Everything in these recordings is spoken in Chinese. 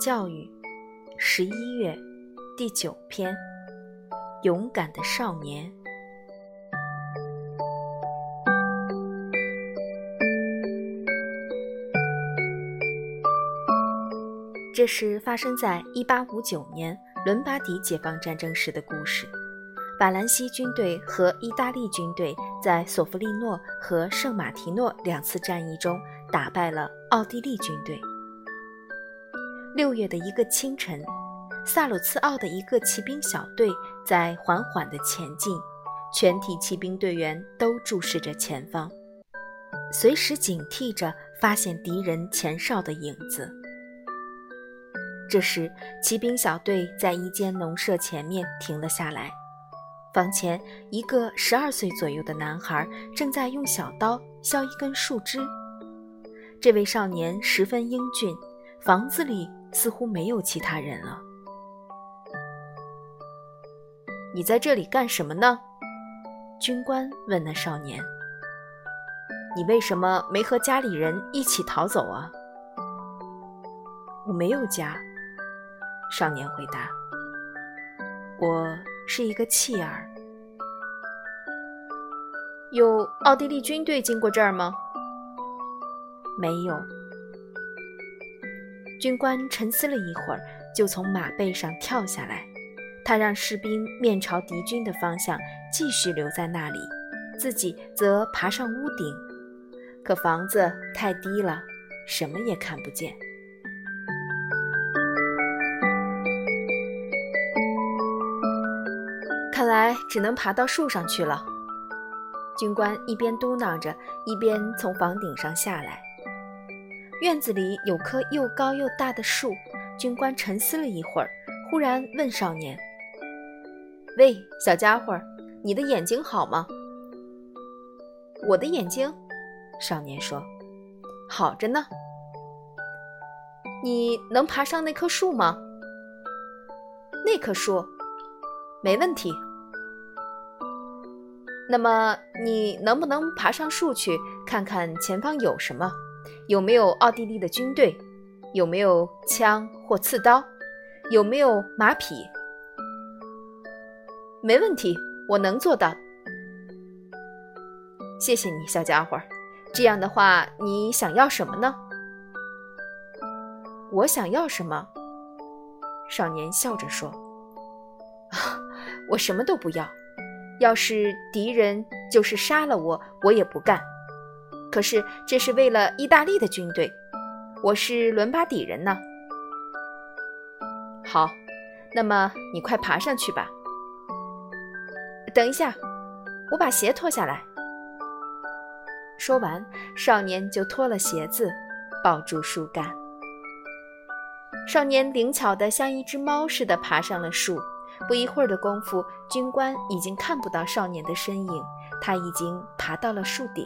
教育，十一月，第九篇，勇敢的少年。这是发生在1859年伦巴第解放战争时的故事。法兰西军队和意大利军队在索弗利诺和圣马提诺两次战役中打败了奥地利军队。六月的一个清晨，萨鲁茨奥的一个骑兵小队在缓缓地前进，全体骑兵队员都注视着前方，随时警惕着发现敌人前哨的影子。这时，骑兵小队在一间农舍前面停了下来，房前一个十二岁左右的男孩正在用小刀削一根树枝。这位少年十分英俊，房子里。似乎没有其他人了。你在这里干什么呢？军官问那少年。你为什么没和家里人一起逃走啊？我没有家。少年回答。我是一个弃儿。有奥地利军队经过这儿吗？没有。军官沉思了一会儿，就从马背上跳下来。他让士兵面朝敌军的方向继续留在那里，自己则爬上屋顶。可房子太低了，什么也看不见。看来只能爬到树上去了。军官一边嘟囔着，一边从房顶上下来。院子里有棵又高又大的树，军官沉思了一会儿，忽然问少年：“喂，小家伙，你的眼睛好吗？”“我的眼睛？”少年说，“好着呢。”“你能爬上那棵树吗？”“那棵树，没问题。”“那么你能不能爬上树去看看前方有什么？”有没有奥地利的军队？有没有枪或刺刀？有没有马匹？没问题，我能做到。谢谢你，小家伙。这样的话，你想要什么呢？我想要什么？少年笑着说：“啊，我什么都不要。要是敌人就是杀了我，我也不干。”可是这是为了意大利的军队，我是伦巴底人呢。好，那么你快爬上去吧。等一下，我把鞋脱下来。说完，少年就脱了鞋子，抱住树干。少年灵巧的像一只猫似的爬上了树。不一会儿的功夫，军官已经看不到少年的身影，他已经爬到了树顶。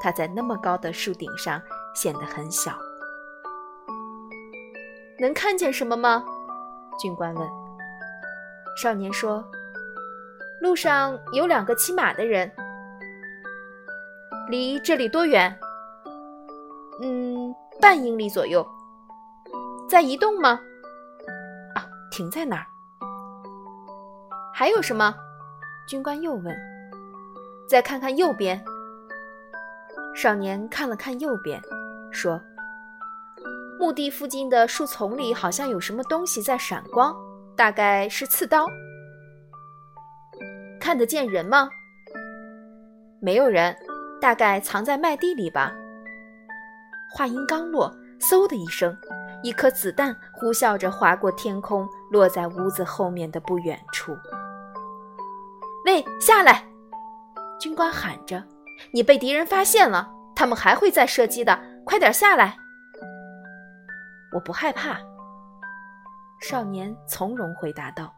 他在那么高的树顶上显得很小。能看见什么吗？军官问。少年说：“路上有两个骑马的人。离这里多远？嗯，半英里左右。在移动吗？啊，停在那儿。还有什么？”军官又问。再看看右边。少年看了看右边，说：“墓地附近的树丛里好像有什么东西在闪光，大概是刺刀。看得见人吗？没有人，大概藏在麦地里吧。”话音刚落，嗖的一声，一颗子弹呼啸着划过天空，落在屋子后面的不远处。“喂，下来！”军官喊着。你被敌人发现了，他们还会再射击的，快点下来！我不害怕。少年从容回答道。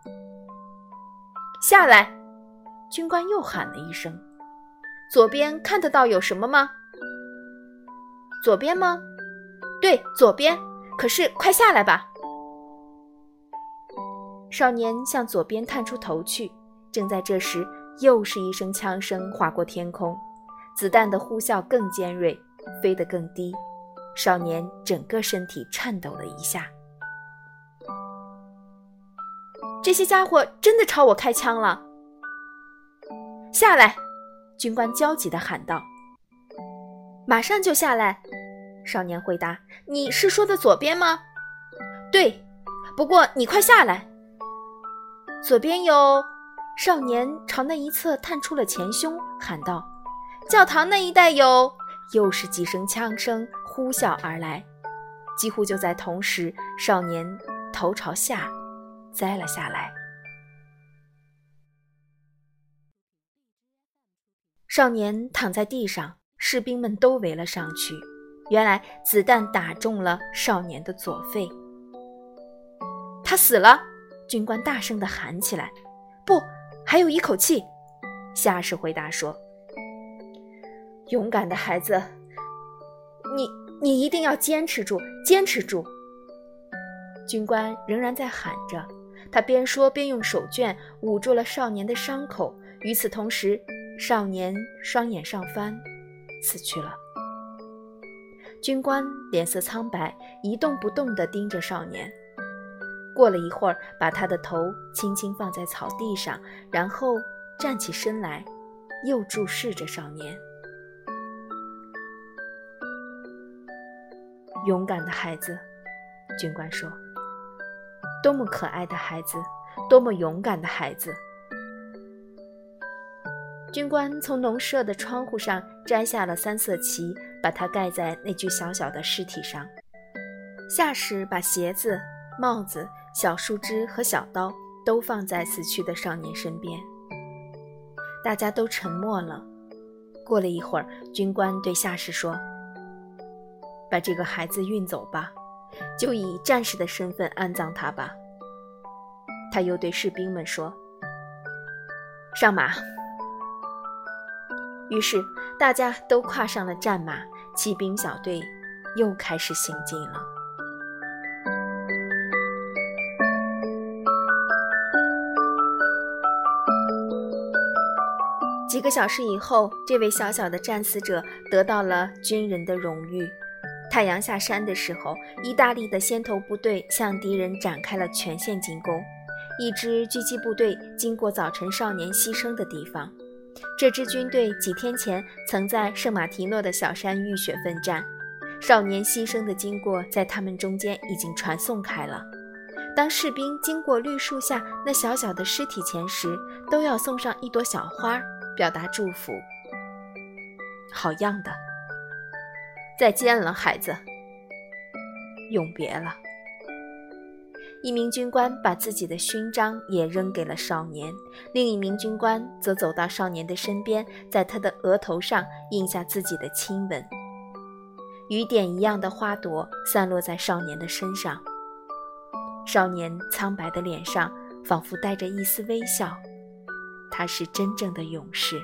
下来！军官又喊了一声。左边看得到有什么吗？左边吗？对，左边。可是快下来吧！少年向左边探出头去，正在这时，又是一声枪声划过天空。子弹的呼啸更尖锐，飞得更低，少年整个身体颤抖了一下，这些家伙真的朝我开枪了！下来！军官焦急地喊道。马上就下来！少年回答。你是说的左边吗？对，不过你快下来。左边有。少年朝那一侧探出了前胸，喊道：“教堂那一带有。”又是几声枪声呼啸而来。几乎就在同时，少年头朝下栽了下来。少年躺在地上，士兵们都围了上去。原来子弹打中了少年的左肺，他死了！军官大声地喊起来：“不！”还有一口气，下士回答说：“勇敢的孩子，你你一定要坚持住，坚持住。”军官仍然在喊着，他边说边用手绢捂住了少年的伤口。与此同时，少年双眼上翻，死去了。军官脸色苍白，一动不动地盯着少年。过了一会儿，把他的头轻轻放在草地上，然后站起身来，又注视着少年。勇敢的孩子，军官说：“多么可爱的孩子，多么勇敢的孩子。”军官从农舍的窗户上摘下了三色旗，把它盖在那具小小的尸体上。下士把鞋子、帽子。小树枝和小刀都放在死去的少年身边，大家都沉默了。过了一会儿，军官对下士说：“把这个孩子运走吧，就以战士的身份安葬他吧。”他又对士兵们说：“上马。”于是大家都跨上了战马，骑兵小队又开始行进了。几个小时以后，这位小小的战死者得到了军人的荣誉。太阳下山的时候，意大利的先头部队向敌人展开了全线进攻。一支狙击部队经过早晨少年牺牲的地方，这支军队几天前曾在圣马提诺的小山浴血奋战。少年牺牲的经过在他们中间已经传颂开了。当士兵经过绿树下那小小的尸体前时，都要送上一朵小花。表达祝福，好样的！再见了，孩子，永别了。一名军官把自己的勋章也扔给了少年，另一名军官则走到少年的身边，在他的额头上印下自己的亲吻。雨点一样的花朵散落在少年的身上，少年苍白的脸上仿佛带着一丝微笑。他是真正的勇士。